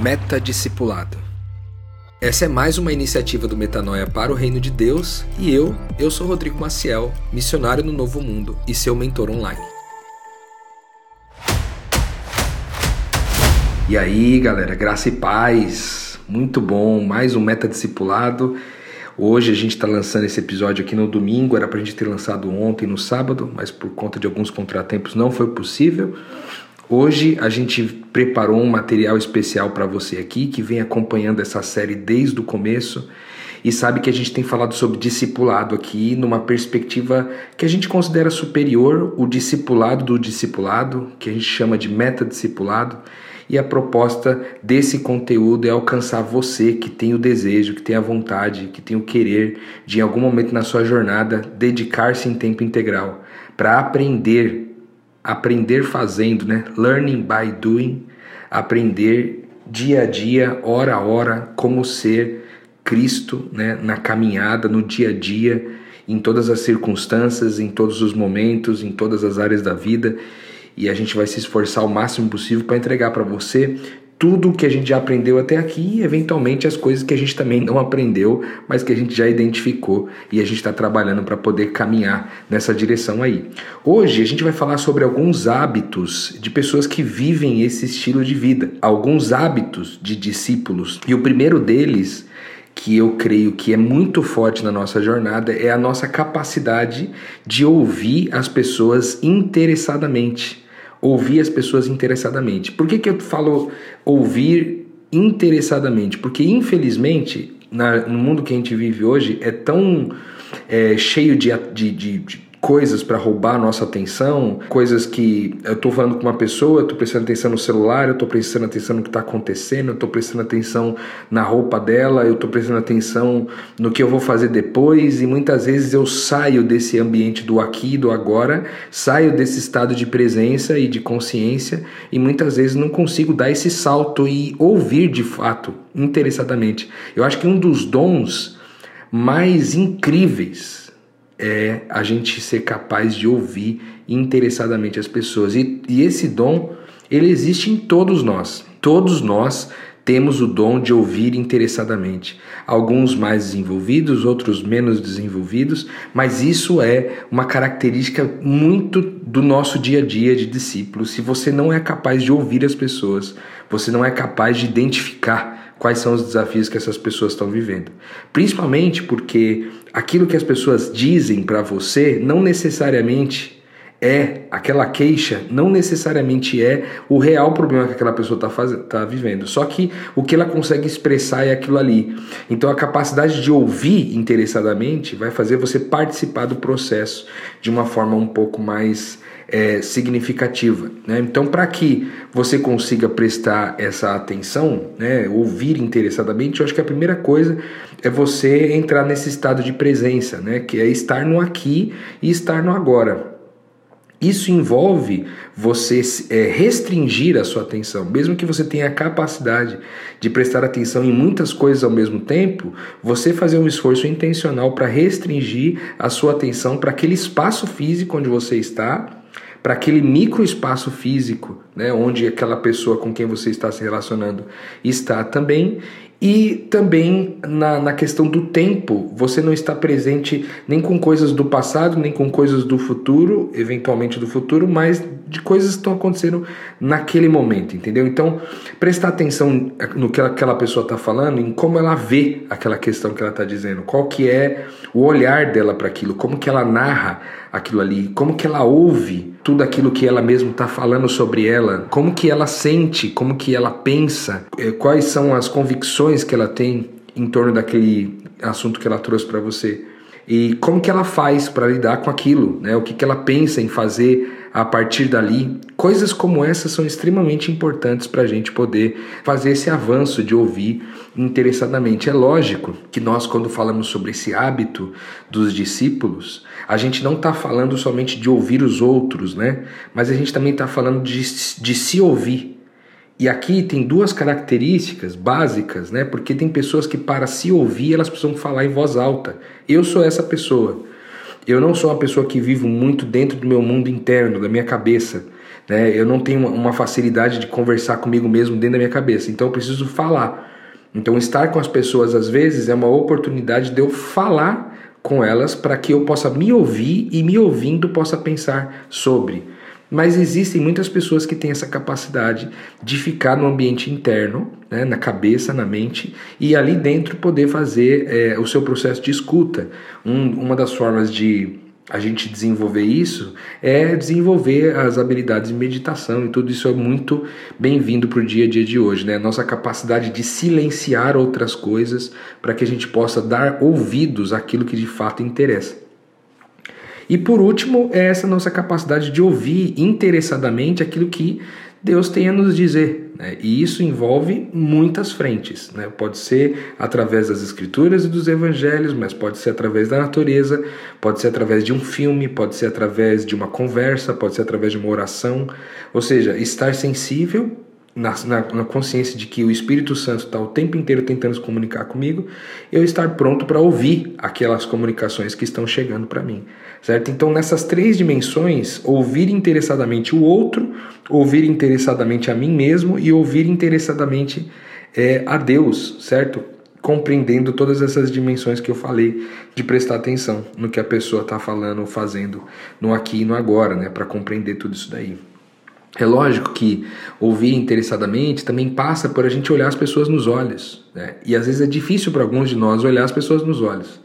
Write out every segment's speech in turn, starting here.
Meta Discipulado. Essa é mais uma iniciativa do Metanoia para o Reino de Deus e eu, eu sou Rodrigo Maciel, missionário no Novo Mundo e seu mentor online. E aí, galera, graça e paz. Muito bom, mais um Meta Discipulado. Hoje a gente está lançando esse episódio aqui no domingo, era para a gente ter lançado ontem no sábado, mas por conta de alguns contratempos não foi possível. Hoje a gente preparou um material especial para você aqui que vem acompanhando essa série desde o começo e sabe que a gente tem falado sobre discipulado aqui numa perspectiva que a gente considera superior, o discipulado do discipulado, que a gente chama de meta-discipulado. E a proposta desse conteúdo é alcançar você que tem o desejo, que tem a vontade, que tem o querer de em algum momento na sua jornada dedicar-se em tempo integral para aprender aprender fazendo, né? Learning by doing, aprender dia a dia, hora a hora, como ser Cristo, né? Na caminhada, no dia a dia, em todas as circunstâncias, em todos os momentos, em todas as áreas da vida. E a gente vai se esforçar o máximo possível para entregar para você tudo o que a gente já aprendeu até aqui e, eventualmente, as coisas que a gente também não aprendeu, mas que a gente já identificou e a gente está trabalhando para poder caminhar nessa direção aí. Hoje a gente vai falar sobre alguns hábitos de pessoas que vivem esse estilo de vida, alguns hábitos de discípulos. E o primeiro deles que eu creio que é muito forte na nossa jornada é a nossa capacidade de ouvir as pessoas interessadamente ouvir as pessoas interessadamente. Por que, que eu falo ouvir interessadamente? Porque, infelizmente, na, no mundo que a gente vive hoje, é tão é, cheio de, de, de, de coisas para roubar a nossa atenção, coisas que eu estou falando com uma pessoa, tô prestando atenção no celular, eu estou prestando atenção no que está acontecendo, eu estou prestando atenção na roupa dela, eu estou prestando atenção no que eu vou fazer depois e muitas vezes eu saio desse ambiente do aqui do agora, saio desse estado de presença e de consciência e muitas vezes não consigo dar esse salto e ouvir de fato, interessadamente. Eu acho que um dos dons mais incríveis é a gente ser capaz de ouvir interessadamente as pessoas. E, e esse dom, ele existe em todos nós. Todos nós temos o dom de ouvir interessadamente. Alguns mais desenvolvidos, outros menos desenvolvidos, mas isso é uma característica muito do nosso dia a dia de discípulo. Se você não é capaz de ouvir as pessoas, você não é capaz de identificar quais são os desafios que essas pessoas estão vivendo. Principalmente porque aquilo que as pessoas dizem para você não necessariamente é aquela queixa, não necessariamente é o real problema que aquela pessoa está tá vivendo. Só que o que ela consegue expressar é aquilo ali. Então a capacidade de ouvir interessadamente vai fazer você participar do processo de uma forma um pouco mais é, significativa. Né? Então, para que você consiga prestar essa atenção, né, ouvir interessadamente, eu acho que a primeira coisa é você entrar nesse estado de presença, né, que é estar no aqui e estar no agora. Isso envolve você é, restringir a sua atenção, mesmo que você tenha a capacidade de prestar atenção em muitas coisas ao mesmo tempo, você fazer um esforço intencional para restringir a sua atenção para aquele espaço físico onde você está para aquele micro espaço físico, né, onde aquela pessoa com quem você está se relacionando está também, e também na, na questão do tempo, você não está presente nem com coisas do passado, nem com coisas do futuro, eventualmente do futuro, mas de coisas que estão acontecendo naquele momento, entendeu? Então, prestar atenção no que aquela pessoa está falando, em como ela vê aquela questão que ela está dizendo, qual que é o olhar dela para aquilo, como que ela narra aquilo ali, como que ela ouve tudo aquilo que ela mesma está falando sobre ela, como que ela sente, como que ela pensa, eh, quais são as convicções que ela tem em torno daquele assunto que ela trouxe para você? E como que ela faz para lidar com aquilo, né? O que, que ela pensa em fazer a partir dali. Coisas como essas são extremamente importantes para a gente poder fazer esse avanço de ouvir interessadamente. É lógico que nós, quando falamos sobre esse hábito dos discípulos, a gente não está falando somente de ouvir os outros, né? Mas a gente também está falando de, de se ouvir. E aqui tem duas características básicas, né? Porque tem pessoas que para se ouvir elas precisam falar em voz alta. Eu sou essa pessoa. Eu não sou uma pessoa que vivo muito dentro do meu mundo interno, da minha cabeça. Né? Eu não tenho uma facilidade de conversar comigo mesmo dentro da minha cabeça, então eu preciso falar. Então, estar com as pessoas às vezes é uma oportunidade de eu falar com elas para que eu possa me ouvir e me ouvindo possa pensar sobre. Mas existem muitas pessoas que têm essa capacidade de ficar no ambiente interno, né, na cabeça, na mente, e ali dentro poder fazer é, o seu processo de escuta. Um, uma das formas de a gente desenvolver isso é desenvolver as habilidades de meditação e tudo isso é muito bem-vindo para o dia a dia de hoje, né? Nossa capacidade de silenciar outras coisas para que a gente possa dar ouvidos àquilo que de fato interessa. E por último, é essa nossa capacidade de ouvir interessadamente aquilo que Deus tem a nos dizer. Né? E isso envolve muitas frentes. Né? Pode ser através das escrituras e dos evangelhos, mas pode ser através da natureza, pode ser através de um filme, pode ser através de uma conversa, pode ser através de uma oração. Ou seja, estar sensível na, na, na, consciência de que o Espírito Santo está o tempo inteiro tentando se comunicar comigo, eu estar pronto para ouvir aquelas comunicações que estão chegando para mim, certo? Então, nessas três dimensões, ouvir interessadamente o outro, ouvir interessadamente a mim mesmo e ouvir interessadamente é, a Deus, certo? Compreendendo todas essas dimensões que eu falei, de prestar atenção no que a pessoa está falando ou fazendo no aqui e no agora, né? Para compreender tudo isso daí. É lógico que ouvir interessadamente também passa por a gente olhar as pessoas nos olhos. Né? E às vezes é difícil para alguns de nós olhar as pessoas nos olhos.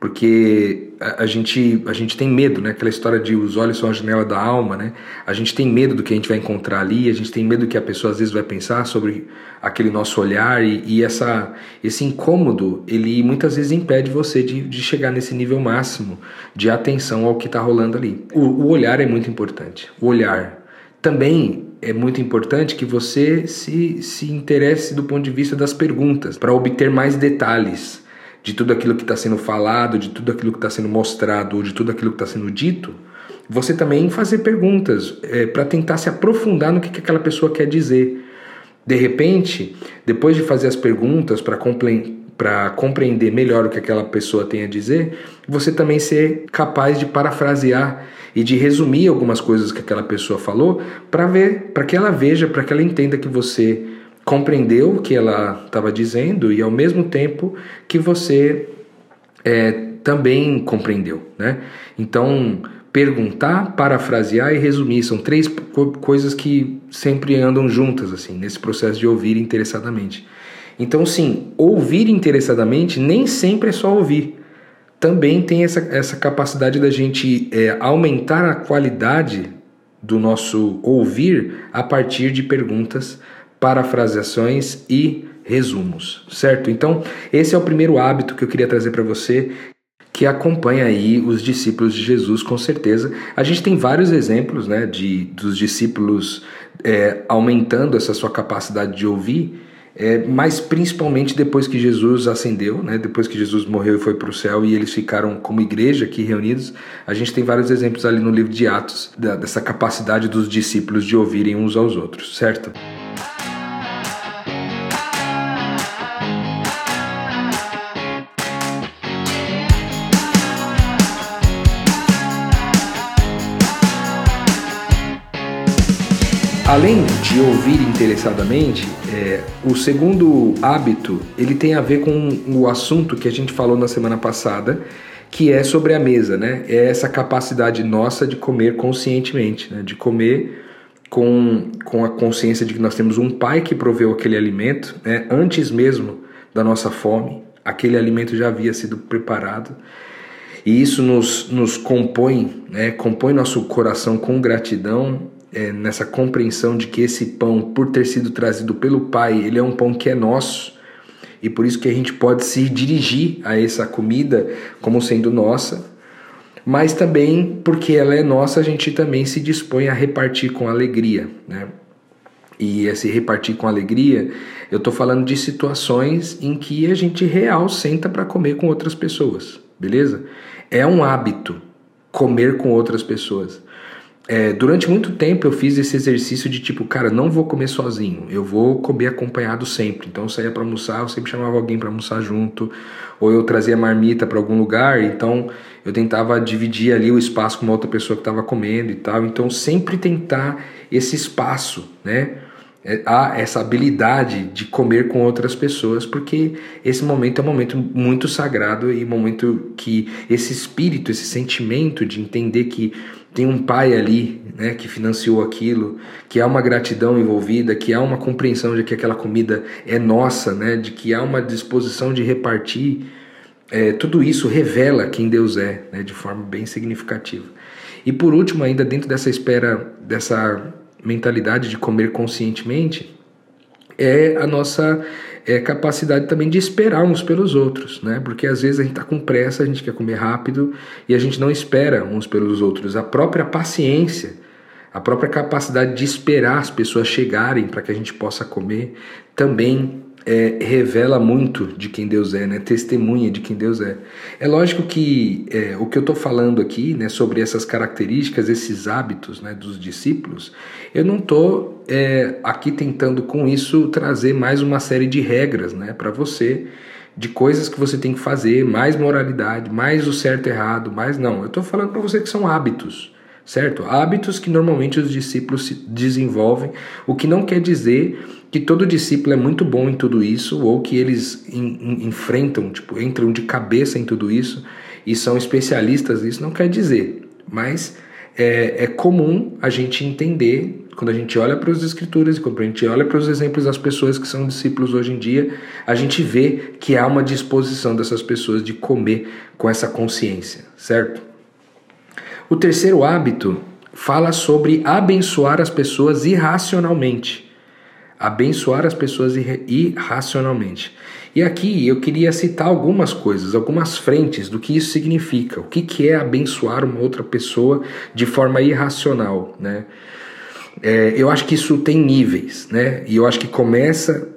Porque a, a, gente, a gente tem medo, né? Aquela história de os olhos são a janela da alma, né? A gente tem medo do que a gente vai encontrar ali, a gente tem medo do que a pessoa às vezes vai pensar sobre aquele nosso olhar e, e essa, esse incômodo, ele muitas vezes impede você de, de chegar nesse nível máximo de atenção ao que está rolando ali. O, o olhar é muito importante. O olhar, também é muito importante que você se, se interesse do ponto de vista das perguntas, para obter mais detalhes de tudo aquilo que está sendo falado, de tudo aquilo que está sendo mostrado, ou de tudo aquilo que está sendo dito. Você também fazer perguntas é, para tentar se aprofundar no que, que aquela pessoa quer dizer. De repente, depois de fazer as perguntas para para compreender melhor o que aquela pessoa tem a dizer, você também ser capaz de parafrasear e de resumir algumas coisas que aquela pessoa falou para ver, para que ela veja, para que ela entenda que você compreendeu o que ela estava dizendo e ao mesmo tempo que você é, também compreendeu, né? Então perguntar, parafrasear e resumir são três co coisas que sempre andam juntas assim nesse processo de ouvir interessadamente. Então, sim, ouvir interessadamente nem sempre é só ouvir. Também tem essa, essa capacidade da gente é, aumentar a qualidade do nosso ouvir a partir de perguntas, parafraseações e resumos, certo? Então, esse é o primeiro hábito que eu queria trazer para você que acompanha aí os discípulos de Jesus, com certeza. A gente tem vários exemplos né, de, dos discípulos é, aumentando essa sua capacidade de ouvir é, mas principalmente depois que Jesus ascendeu, né, depois que Jesus morreu e foi para o céu e eles ficaram como igreja aqui reunidos, a gente tem vários exemplos ali no livro de Atos da, dessa capacidade dos discípulos de ouvirem uns aos outros, certo? Além de ouvir interessadamente, é, o segundo hábito ele tem a ver com o assunto que a gente falou na semana passada, que é sobre a mesa, né? É essa capacidade nossa de comer conscientemente, né? de comer com, com a consciência de que nós temos um pai que proveu aquele alimento, né? antes mesmo da nossa fome, aquele alimento já havia sido preparado. E isso nos, nos compõe, né? compõe nosso coração com gratidão é, nessa compreensão de que esse pão, por ter sido trazido pelo Pai, ele é um pão que é nosso e por isso que a gente pode se dirigir a essa comida como sendo nossa, mas também porque ela é nossa, a gente também se dispõe a repartir com alegria, né? E esse repartir com alegria, eu estou falando de situações em que a gente real senta para comer com outras pessoas, beleza? É um hábito comer com outras pessoas. É, durante muito tempo eu fiz esse exercício de tipo, cara, não vou comer sozinho, eu vou comer acompanhado sempre. Então eu saía para almoçar, eu sempre chamava alguém para almoçar junto, ou eu trazia marmita para algum lugar, então eu tentava dividir ali o espaço com uma outra pessoa que estava comendo e tal. Então sempre tentar esse espaço, né? É, há essa habilidade de comer com outras pessoas, porque esse momento é um momento muito sagrado e um momento que esse espírito, esse sentimento de entender que tem um pai ali, né, que financiou aquilo, que há uma gratidão envolvida, que há uma compreensão de que aquela comida é nossa, né, de que há uma disposição de repartir, é, tudo isso revela quem Deus é, né, de forma bem significativa. E por último, ainda dentro dessa espera, dessa mentalidade de comer conscientemente, é a nossa é, capacidade também de esperar uns pelos outros, né? Porque às vezes a gente está com pressa, a gente quer comer rápido e a gente não espera uns pelos outros. A própria paciência, a própria capacidade de esperar as pessoas chegarem para que a gente possa comer também é, revela muito de quem Deus é, né? testemunha de quem Deus é. É lógico que é, o que eu estou falando aqui né, sobre essas características, esses hábitos né, dos discípulos, eu não estou é, aqui tentando com isso trazer mais uma série de regras né, para você, de coisas que você tem que fazer, mais moralidade, mais o certo e errado, mais não. Eu estou falando para você que são hábitos certo? Hábitos que normalmente os discípulos desenvolvem, o que não quer dizer que todo discípulo é muito bom em tudo isso ou que eles enfrentam, tipo, entram de cabeça em tudo isso e são especialistas nisso, não quer dizer, mas é, é comum a gente entender quando a gente olha para as escrituras e quando a gente olha para os exemplos das pessoas que são discípulos hoje em dia, a gente vê que há uma disposição dessas pessoas de comer com essa consciência, certo? O terceiro hábito fala sobre abençoar as pessoas irracionalmente. Abençoar as pessoas irracionalmente. E aqui eu queria citar algumas coisas, algumas frentes do que isso significa. O que, é abençoar uma outra pessoa de forma irracional, né? É, eu acho que isso tem níveis, né? E eu acho que começa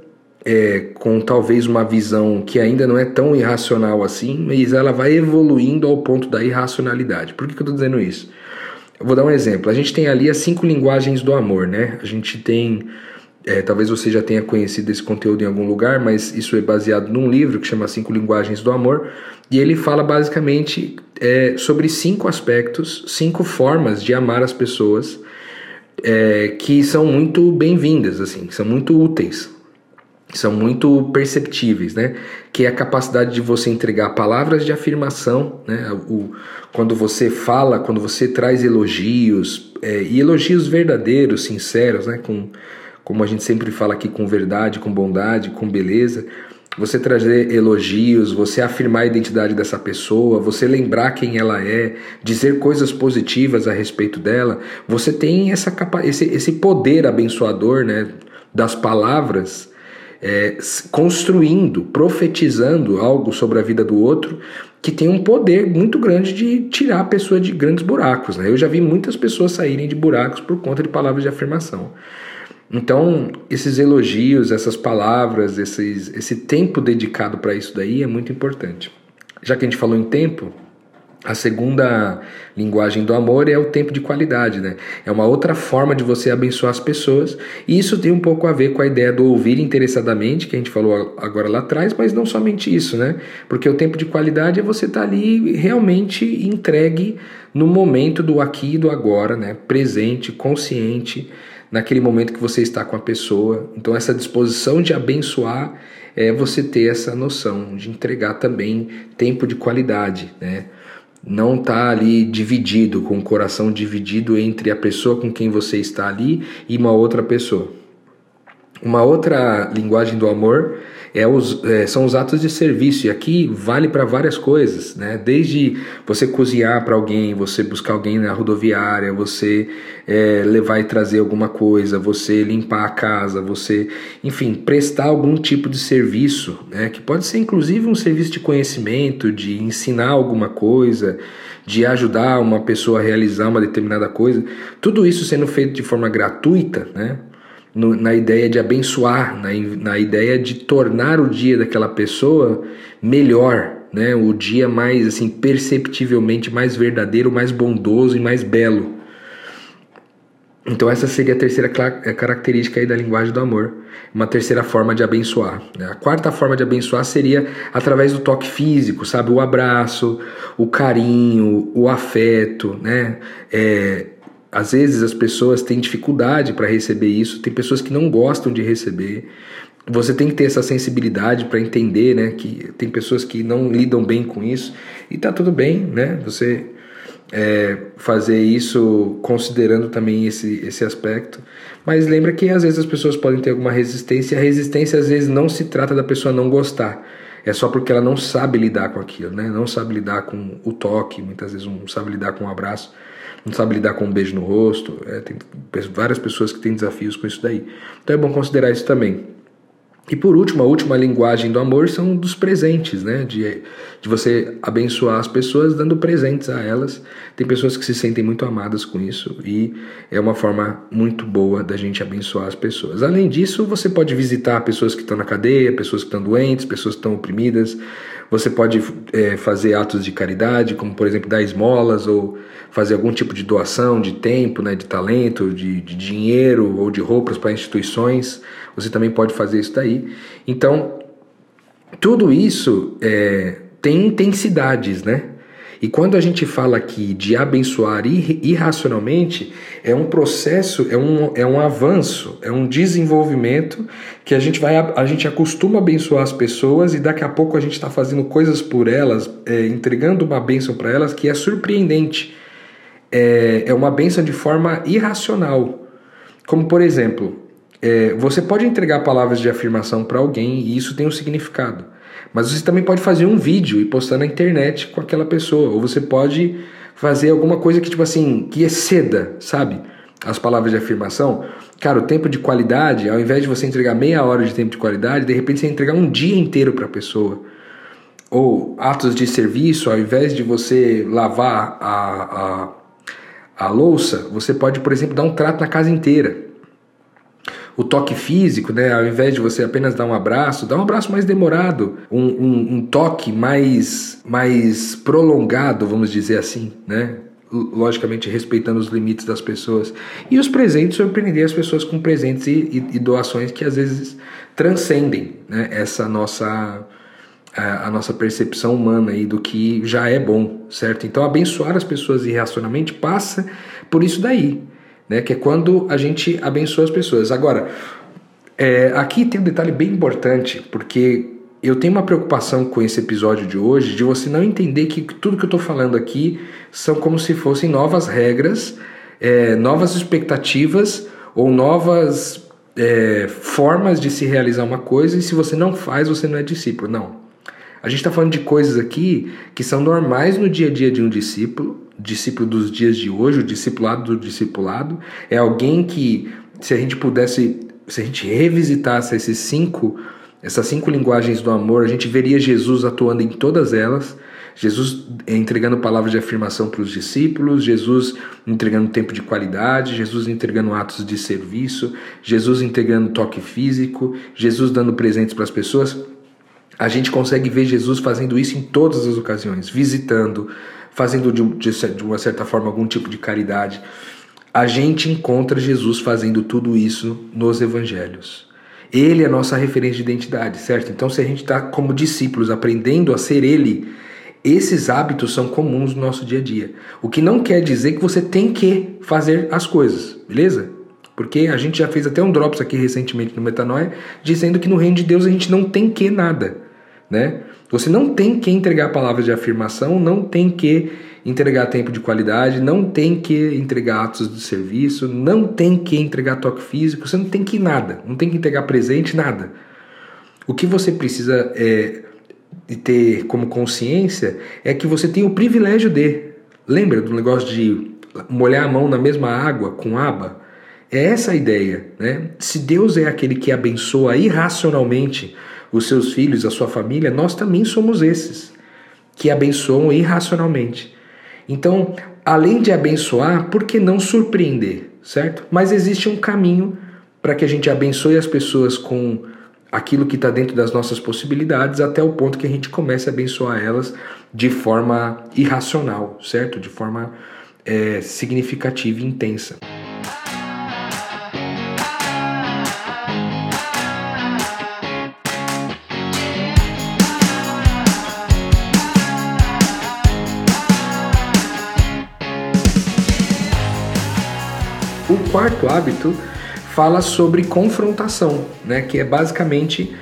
é, com talvez uma visão que ainda não é tão irracional assim, mas ela vai evoluindo ao ponto da irracionalidade. Por que, que eu estou dizendo isso? Eu vou dar um exemplo. A gente tem ali as cinco linguagens do amor, né? A gente tem. É, talvez você já tenha conhecido esse conteúdo em algum lugar, mas isso é baseado num livro que chama Cinco Linguagens do Amor, e ele fala basicamente é, sobre cinco aspectos, cinco formas de amar as pessoas é, que são muito bem-vindas, assim, que são muito úteis são muito perceptíveis, né? Que é a capacidade de você entregar palavras de afirmação, né? O, quando você fala, quando você traz elogios é, e elogios verdadeiros, sinceros, né? Com, como a gente sempre fala aqui, com verdade, com bondade, com beleza. Você trazer elogios, você afirmar a identidade dessa pessoa, você lembrar quem ela é, dizer coisas positivas a respeito dela, você tem essa capa esse, esse poder abençoador, né? Das palavras é, construindo, profetizando algo sobre a vida do outro que tem um poder muito grande de tirar a pessoa de grandes buracos. Né? Eu já vi muitas pessoas saírem de buracos por conta de palavras de afirmação. Então, esses elogios, essas palavras, esses, esse tempo dedicado para isso daí é muito importante. Já que a gente falou em tempo, a segunda linguagem do amor é o tempo de qualidade, né? É uma outra forma de você abençoar as pessoas. E isso tem um pouco a ver com a ideia do ouvir interessadamente, que a gente falou agora lá atrás, mas não somente isso, né? Porque o tempo de qualidade é você estar tá ali realmente entregue no momento do aqui e do agora, né? Presente, consciente, naquele momento que você está com a pessoa. Então, essa disposição de abençoar é você ter essa noção de entregar também tempo de qualidade, né? não está ali dividido, com o coração dividido entre a pessoa com quem você está ali e uma outra pessoa. Uma outra linguagem do amor é os, é, são os atos de serviço, e aqui vale para várias coisas, né? desde você cozinhar para alguém, você buscar alguém na rodoviária, você é, levar e trazer alguma coisa, você limpar a casa, você, enfim, prestar algum tipo de serviço, né? que pode ser inclusive um serviço de conhecimento, de ensinar alguma coisa, de ajudar uma pessoa a realizar uma determinada coisa, tudo isso sendo feito de forma gratuita, né? No, na ideia de abençoar, na, na ideia de tornar o dia daquela pessoa melhor, né? o dia mais assim perceptivelmente mais verdadeiro, mais bondoso e mais belo. Então essa seria a terceira é, característica aí da linguagem do amor, uma terceira forma de abençoar. Né? A quarta forma de abençoar seria através do toque físico, sabe, o abraço, o carinho, o afeto, né? É, às vezes as pessoas têm dificuldade para receber isso, tem pessoas que não gostam de receber. Você tem que ter essa sensibilidade para entender, né, que tem pessoas que não lidam bem com isso e tá tudo bem, né? Você é, fazer isso considerando também esse, esse aspecto. Mas lembra que às vezes as pessoas podem ter alguma resistência, e a resistência às vezes não se trata da pessoa não gostar. É só porque ela não sabe lidar com aquilo, né? Não sabe lidar com o toque, muitas vezes não sabe lidar com um abraço, não sabe lidar com um beijo no rosto. É, tem várias pessoas que têm desafios com isso daí. Então é bom considerar isso também. E por último, a última linguagem do amor são dos presentes, né? De, de você abençoar as pessoas dando presentes a elas. Tem pessoas que se sentem muito amadas com isso e é uma forma muito boa da gente abençoar as pessoas. Além disso, você pode visitar pessoas que estão na cadeia, pessoas que estão doentes, pessoas que estão oprimidas. Você pode é, fazer atos de caridade, como por exemplo dar esmolas ou fazer algum tipo de doação de tempo, né, de talento, de, de dinheiro ou de roupas para instituições. Você também pode fazer isso daí. Então, tudo isso é, tem intensidades, né? E quando a gente fala aqui de abençoar irracionalmente, é um processo, é um, é um avanço, é um desenvolvimento que a gente vai a gente acostuma abençoar as pessoas e daqui a pouco a gente está fazendo coisas por elas, é, entregando uma bênção para elas que é surpreendente. É, é uma bênção de forma irracional. Como por exemplo, é, você pode entregar palavras de afirmação para alguém e isso tem um significado. Mas você também pode fazer um vídeo e postar na internet com aquela pessoa. Ou você pode fazer alguma coisa que, tipo assim, que exceda, sabe? As palavras de afirmação. Cara, o tempo de qualidade, ao invés de você entregar meia hora de tempo de qualidade, de repente você entregar um dia inteiro para a pessoa. Ou atos de serviço, ao invés de você lavar a, a, a louça, você pode, por exemplo, dar um trato na casa inteira o toque físico, né? Ao invés de você apenas dar um abraço, dá um abraço mais demorado, um, um, um toque mais, mais prolongado, vamos dizer assim, né? logicamente respeitando os limites das pessoas. E os presentes, surpreender as pessoas com presentes e, e, e doações que às vezes transcendem né, essa nossa a, a, nossa percepção humana aí do que já é bom, certo? Então abençoar as pessoas irracionalmente passa por isso daí né? Que é quando a gente abençoa as pessoas. Agora, é, aqui tem um detalhe bem importante, porque eu tenho uma preocupação com esse episódio de hoje de você não entender que tudo que eu estou falando aqui são como se fossem novas regras, é, novas expectativas ou novas é, formas de se realizar uma coisa e se você não faz, você não é discípulo. Não. A gente está falando de coisas aqui que são normais no dia a dia de um discípulo, discípulo dos dias de hoje, o discipulado do discipulado, é alguém que, se a gente pudesse, se a gente revisitasse esses cinco, essas cinco linguagens do amor, a gente veria Jesus atuando em todas elas. Jesus entregando palavras de afirmação para os discípulos, Jesus entregando tempo de qualidade, Jesus entregando atos de serviço, Jesus entregando toque físico, Jesus dando presentes para as pessoas. A gente consegue ver Jesus fazendo isso em todas as ocasiões, visitando, fazendo de, de, de uma certa forma algum tipo de caridade. A gente encontra Jesus fazendo tudo isso nos evangelhos. Ele é a nossa referência de identidade, certo? Então, se a gente está como discípulos aprendendo a ser Ele, esses hábitos são comuns no nosso dia a dia. O que não quer dizer que você tem que fazer as coisas, beleza? Porque a gente já fez até um drops aqui recentemente no Metanoia, dizendo que no reino de Deus a gente não tem que nada, né? Você não tem que entregar palavras de afirmação, não tem que entregar tempo de qualidade, não tem que entregar atos de serviço, não tem que entregar toque físico, você não tem que nada, não tem que entregar presente, nada. O que você precisa é, ter como consciência é que você tem o privilégio de. Lembra do negócio de molhar a mão na mesma água com aba? É essa a ideia. Né? Se Deus é aquele que abençoa irracionalmente os seus filhos, a sua família, nós também somos esses que abençoam irracionalmente. Então, além de abençoar, por que não surpreender, certo? Mas existe um caminho para que a gente abençoe as pessoas com aquilo que está dentro das nossas possibilidades, até o ponto que a gente comece a abençoar elas de forma irracional, certo? De forma é, significativa e intensa. Quarto hábito fala sobre confrontação, né? Que é basicamente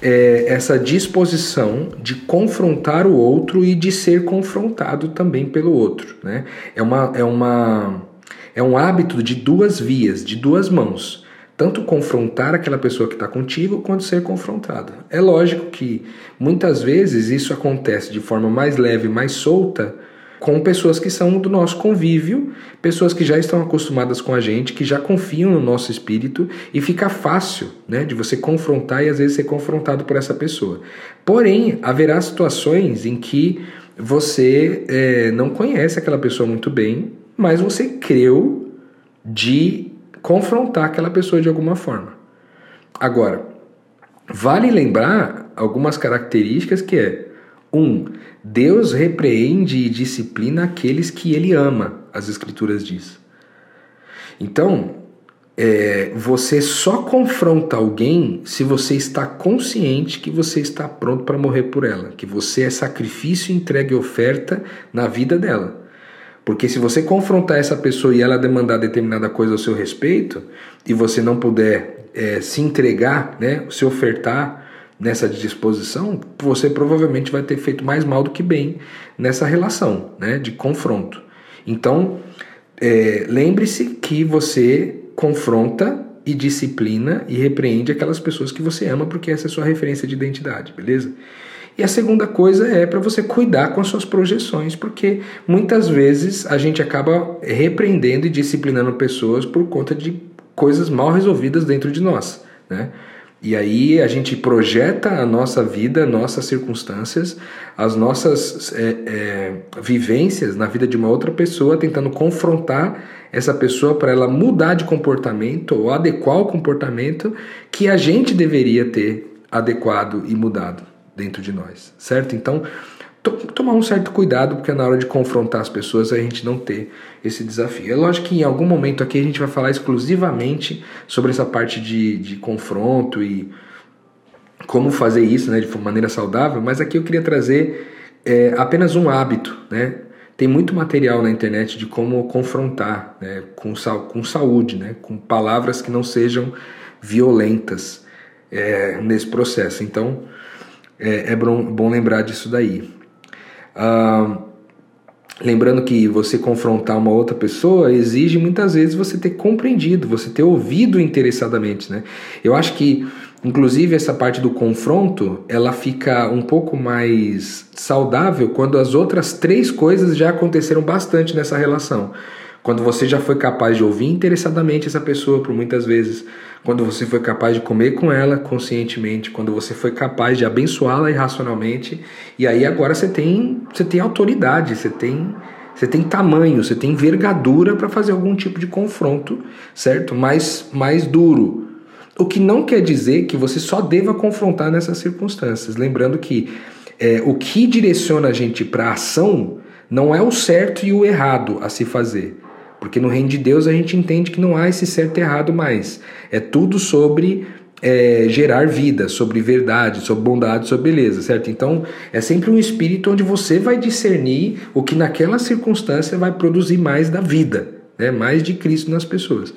é, essa disposição de confrontar o outro e de ser confrontado também pelo outro, né? É uma, é uma é um hábito de duas vias, de duas mãos. Tanto confrontar aquela pessoa que está contigo, quanto ser confrontado. É lógico que muitas vezes isso acontece de forma mais leve, mais solta, com pessoas que são do nosso convívio, pessoas que já estão acostumadas com a gente, que já confiam no nosso espírito e fica fácil né, de você confrontar e às vezes ser confrontado por essa pessoa. Porém, haverá situações em que você é, não conhece aquela pessoa muito bem, mas você creu de confrontar aquela pessoa de alguma forma. Agora, vale lembrar algumas características que é um, Deus repreende e disciplina aqueles que ele ama, as Escrituras diz. Então, é, você só confronta alguém se você está consciente que você está pronto para morrer por ela, que você é sacrifício, entregue oferta na vida dela. Porque se você confrontar essa pessoa e ela demandar determinada coisa ao seu respeito, e você não puder é, se entregar, né, se ofertar, nessa disposição, você provavelmente vai ter feito mais mal do que bem nessa relação né, de confronto. Então, é, lembre-se que você confronta e disciplina e repreende aquelas pessoas que você ama, porque essa é a sua referência de identidade, beleza? E a segunda coisa é para você cuidar com as suas projeções, porque muitas vezes a gente acaba repreendendo e disciplinando pessoas por conta de coisas mal resolvidas dentro de nós, né? E aí a gente projeta a nossa vida, nossas circunstâncias, as nossas é, é, vivências na vida de uma outra pessoa, tentando confrontar essa pessoa para ela mudar de comportamento ou adequar o comportamento que a gente deveria ter adequado e mudado dentro de nós, certo? Então, tomar um certo cuidado, porque na hora de confrontar as pessoas a gente não ter esse desafio. É lógico que em algum momento aqui a gente vai falar exclusivamente sobre essa parte de, de confronto e como fazer isso né, de maneira saudável, mas aqui eu queria trazer é, apenas um hábito. Né? Tem muito material na internet de como confrontar né, com, com saúde, né, com palavras que não sejam violentas é, nesse processo. Então é, é bom, bom lembrar disso daí. Lembrando que você confrontar uma outra pessoa exige muitas vezes você ter compreendido, você ter ouvido interessadamente, né? Eu acho que, inclusive, essa parte do confronto ela fica um pouco mais saudável quando as outras três coisas já aconteceram bastante nessa relação. Quando você já foi capaz de ouvir interessadamente essa pessoa por muitas vezes, quando você foi capaz de comer com ela conscientemente, quando você foi capaz de abençoá-la irracionalmente, e aí agora você tem, você tem autoridade, você tem, você tem tamanho, você tem envergadura para fazer algum tipo de confronto, certo? Mais, mais duro. O que não quer dizer que você só deva confrontar nessas circunstâncias. Lembrando que é, o que direciona a gente para a ação não é o certo e o errado a se fazer porque no reino de Deus a gente entende que não há esse certo e errado mais. É tudo sobre é, gerar vida, sobre verdade, sobre bondade, sobre beleza, certo? Então é sempre um espírito onde você vai discernir o que naquela circunstância vai produzir mais da vida, né? mais de Cristo nas pessoas.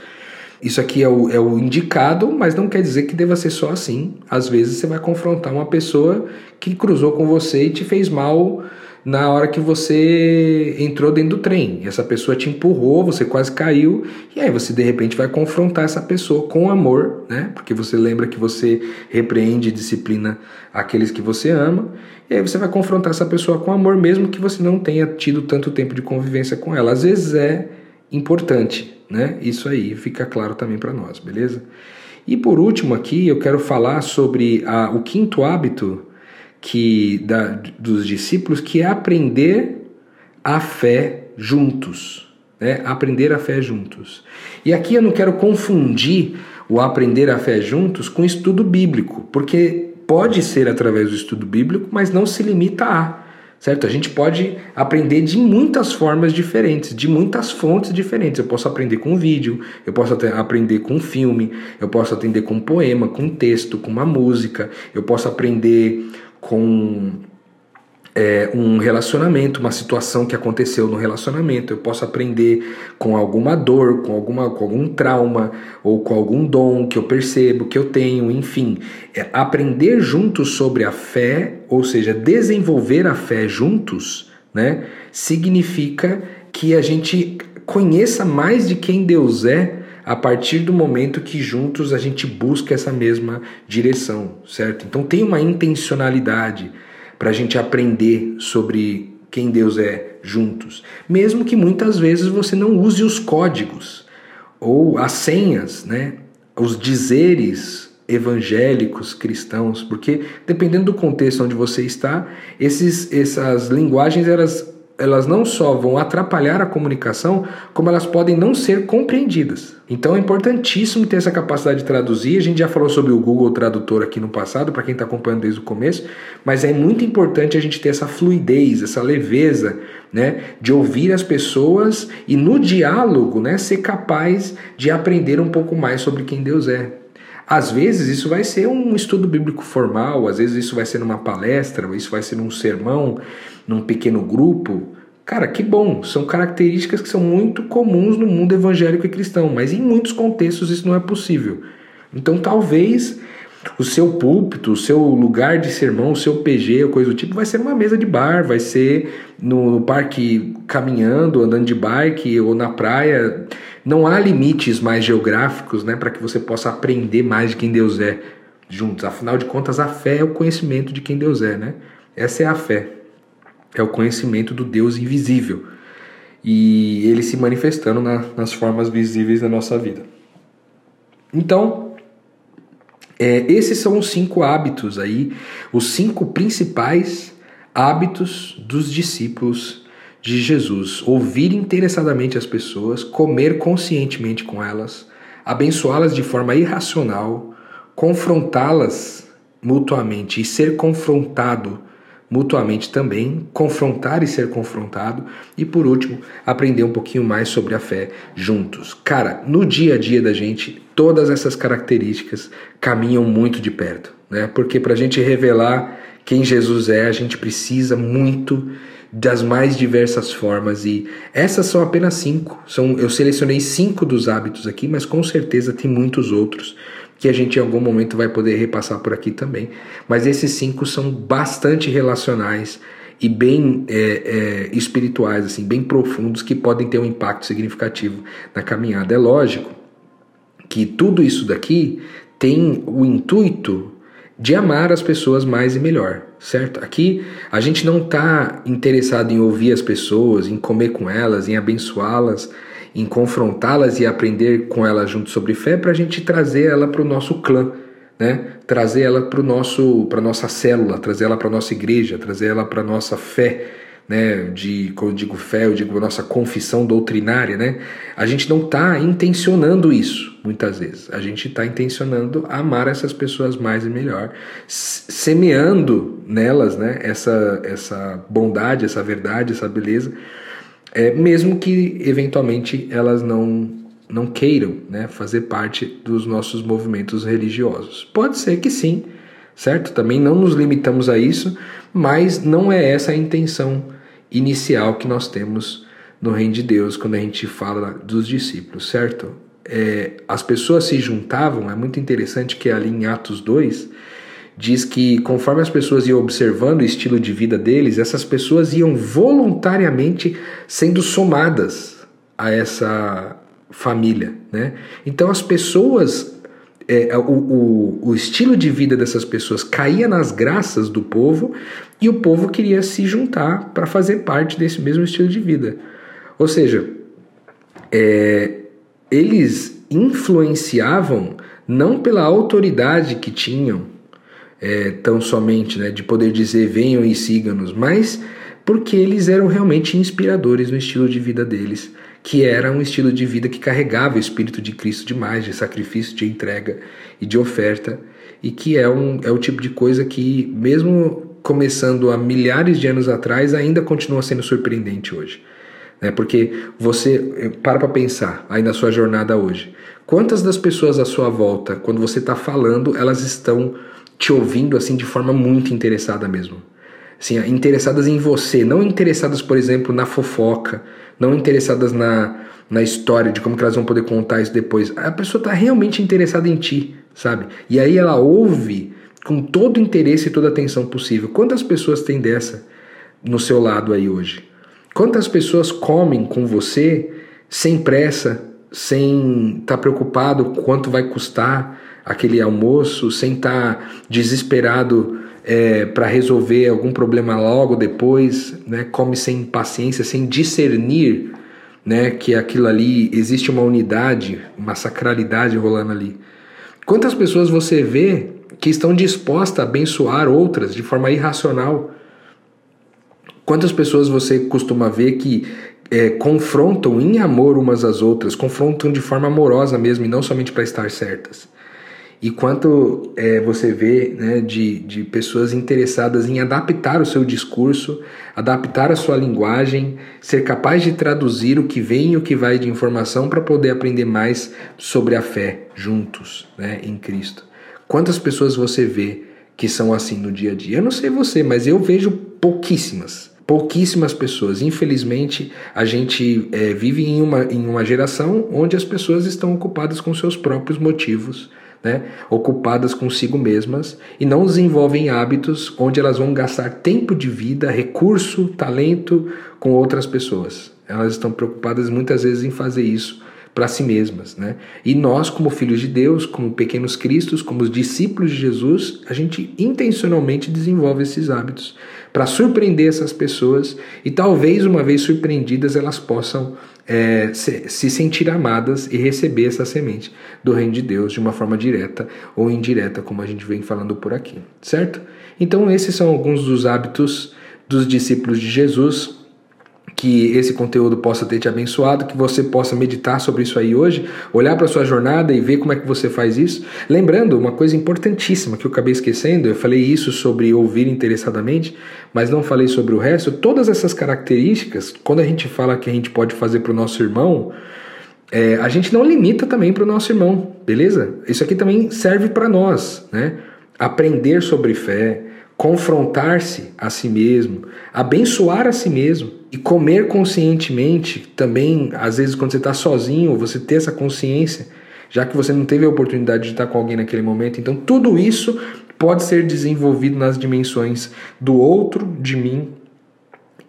Isso aqui é o, é o indicado, mas não quer dizer que deva ser só assim. Às vezes você vai confrontar uma pessoa que cruzou com você e te fez mal na hora que você entrou dentro do trem. Essa pessoa te empurrou, você quase caiu, e aí você de repente vai confrontar essa pessoa com amor, né? Porque você lembra que você repreende e disciplina aqueles que você ama, e aí você vai confrontar essa pessoa com amor, mesmo que você não tenha tido tanto tempo de convivência com ela. Às vezes é importante, né? Isso aí fica claro também para nós, beleza? E por último aqui eu quero falar sobre a, o quinto hábito que da, dos discípulos, que é aprender a fé juntos. Né? Aprender a fé juntos. E aqui eu não quero confundir o aprender a fé juntos com estudo bíblico, porque pode ser através do estudo bíblico, mas não se limita a. Certo? A gente pode aprender de muitas formas diferentes, de muitas fontes diferentes. Eu posso aprender com vídeo, eu posso aprender com filme, eu posso aprender com poema, com texto, com uma música, eu posso aprender com é, um relacionamento, uma situação que aconteceu no relacionamento. Eu posso aprender com alguma dor, com, alguma, com algum trauma ou com algum dom que eu percebo que eu tenho, enfim. É, aprender juntos sobre a fé, ou seja, desenvolver a fé juntos, né, significa que a gente conheça mais de quem Deus é a partir do momento que juntos a gente busca essa mesma direção, certo? Então tem uma intencionalidade para a gente aprender sobre quem Deus é juntos, mesmo que muitas vezes você não use os códigos ou as senhas, né? Os dizeres evangélicos cristãos, porque dependendo do contexto onde você está, esses, essas linguagens elas elas não só vão atrapalhar a comunicação, como elas podem não ser compreendidas. Então é importantíssimo ter essa capacidade de traduzir. A gente já falou sobre o Google Tradutor aqui no passado, para quem está acompanhando desde o começo, mas é muito importante a gente ter essa fluidez, essa leveza, né, de ouvir as pessoas e no diálogo, né, ser capaz de aprender um pouco mais sobre quem Deus é. Às vezes isso vai ser um estudo bíblico formal, às vezes isso vai ser numa palestra, isso vai ser num sermão, num pequeno grupo, cara, que bom. São características que são muito comuns no mundo evangélico e cristão, mas em muitos contextos isso não é possível. Então talvez o seu púlpito, o seu lugar de sermão, o seu PG, coisa do tipo, vai ser uma mesa de bar, vai ser no parque caminhando, andando de bike ou na praia. Não há limites mais geográficos né, para que você possa aprender mais de quem Deus é juntos. Afinal de contas, a fé é o conhecimento de quem Deus é. Né? Essa é a fé é o conhecimento do Deus invisível e ele se manifestando na, nas formas visíveis da nossa vida. Então, é, esses são os cinco hábitos aí, os cinco principais hábitos dos discípulos de Jesus: ouvir interessadamente as pessoas, comer conscientemente com elas, abençoá-las de forma irracional, confrontá-las mutuamente e ser confrontado mutuamente também, confrontar e ser confrontado e por último, aprender um pouquinho mais sobre a fé juntos. Cara, no dia a dia da gente, todas essas características caminham muito de perto, né? Porque para a gente revelar quem Jesus é, a gente precisa muito das mais diversas formas e essas são apenas cinco. São, eu selecionei cinco dos hábitos aqui, mas com certeza tem muitos outros que a gente em algum momento vai poder repassar por aqui também. Mas esses cinco são bastante relacionais e bem é, é, espirituais, assim, bem profundos, que podem ter um impacto significativo na caminhada. É lógico que tudo isso daqui tem o intuito de amar as pessoas mais e melhor, certo? Aqui a gente não está interessado em ouvir as pessoas, em comer com elas, em abençoá-las em confrontá-las e aprender com elas junto sobre fé para a gente trazer ela para o nosso clã, né? trazer ela para nosso para nossa célula, trazer ela para nossa igreja, trazer ela para nossa fé, né? De quando eu digo fé, eu digo nossa confissão doutrinária, né? A gente não está intencionando isso muitas vezes. A gente está intencionando amar essas pessoas mais e melhor, semeando nelas, né? Essa essa bondade, essa verdade, essa beleza é, mesmo que eventualmente elas não, não queiram né, fazer parte dos nossos movimentos religiosos. Pode ser que sim, certo? Também não nos limitamos a isso, mas não é essa a intenção inicial que nós temos no Reino de Deus quando a gente fala dos discípulos, certo? É, as pessoas se juntavam, é muito interessante que ali em Atos 2 diz que conforme as pessoas iam observando o estilo de vida deles, essas pessoas iam voluntariamente sendo somadas a essa família, né? Então as pessoas, é, o, o, o estilo de vida dessas pessoas caía nas graças do povo e o povo queria se juntar para fazer parte desse mesmo estilo de vida. Ou seja, é, eles influenciavam não pela autoridade que tinham é, tão somente né, de poder dizer venham e sigam-nos, mas porque eles eram realmente inspiradores no estilo de vida deles, que era um estilo de vida que carregava o Espírito de Cristo demais, de sacrifício, de entrega e de oferta, e que é, um, é o tipo de coisa que, mesmo começando há milhares de anos atrás, ainda continua sendo surpreendente hoje. Né? Porque você, eh, para para pensar aí na sua jornada hoje, quantas das pessoas à sua volta, quando você está falando, elas estão te ouvindo assim de forma muito interessada mesmo. assim, interessadas em você, não interessadas, por exemplo, na fofoca, não interessadas na, na história de como elas vão poder contar isso depois. A pessoa está realmente interessada em ti, sabe? E aí ela ouve com todo o interesse e toda a atenção possível. Quantas pessoas tem dessa no seu lado aí hoje? Quantas pessoas comem com você sem pressa, sem estar tá preocupado quanto vai custar aquele almoço, sem estar tá desesperado é, para resolver algum problema logo depois, né? come sem paciência, sem discernir né? que aquilo ali existe uma unidade, uma sacralidade rolando ali. Quantas pessoas você vê que estão dispostas a abençoar outras de forma irracional? Quantas pessoas você costuma ver que é, confrontam em amor umas às outras, confrontam de forma amorosa mesmo e não somente para estar certas? E quanto é, você vê né, de, de pessoas interessadas em adaptar o seu discurso, adaptar a sua linguagem, ser capaz de traduzir o que vem e o que vai de informação para poder aprender mais sobre a fé juntos né, em Cristo. Quantas pessoas você vê que são assim no dia a dia? Eu não sei você, mas eu vejo pouquíssimas. Pouquíssimas pessoas. Infelizmente, a gente é, vive em uma, em uma geração onde as pessoas estão ocupadas com seus próprios motivos né, ocupadas consigo mesmas e não desenvolvem hábitos onde elas vão gastar tempo de vida, recurso, talento com outras pessoas. Elas estão preocupadas muitas vezes em fazer isso para si mesmas, né? E nós, como filhos de Deus, como pequenos cristos, como os discípulos de Jesus, a gente intencionalmente desenvolve esses hábitos para surpreender essas pessoas e talvez uma vez surpreendidas elas possam é, se, se, sentir amadas e receber essa semente do reino de Deus de uma forma direta ou indireta, como a gente vem falando por aqui, certo? Então, esses são alguns dos hábitos dos discípulos de Jesus que esse conteúdo possa ter te abençoado, que você possa meditar sobre isso aí hoje, olhar para sua jornada e ver como é que você faz isso. Lembrando uma coisa importantíssima que eu acabei esquecendo, eu falei isso sobre ouvir interessadamente, mas não falei sobre o resto. Todas essas características, quando a gente fala que a gente pode fazer para o nosso irmão, é, a gente não limita também para o nosso irmão, beleza? Isso aqui também serve para nós, né? Aprender sobre fé, confrontar-se a si mesmo, abençoar a si mesmo e comer conscientemente também, às vezes quando você está sozinho, você ter essa consciência, já que você não teve a oportunidade de estar com alguém naquele momento. Então, tudo isso pode ser desenvolvido nas dimensões do outro, de mim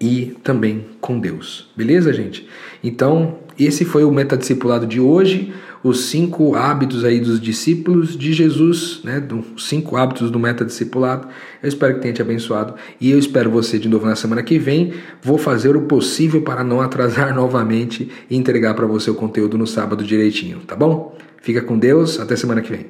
e também com Deus. Beleza, gente? Então, esse foi o metadiscipulado de hoje os cinco hábitos aí dos discípulos de Jesus, né, dos cinco hábitos do metadiscipulado. Eu espero que tenha te abençoado e eu espero você de novo na semana que vem. Vou fazer o possível para não atrasar novamente e entregar para você o conteúdo no sábado direitinho, tá bom? Fica com Deus, até semana que vem.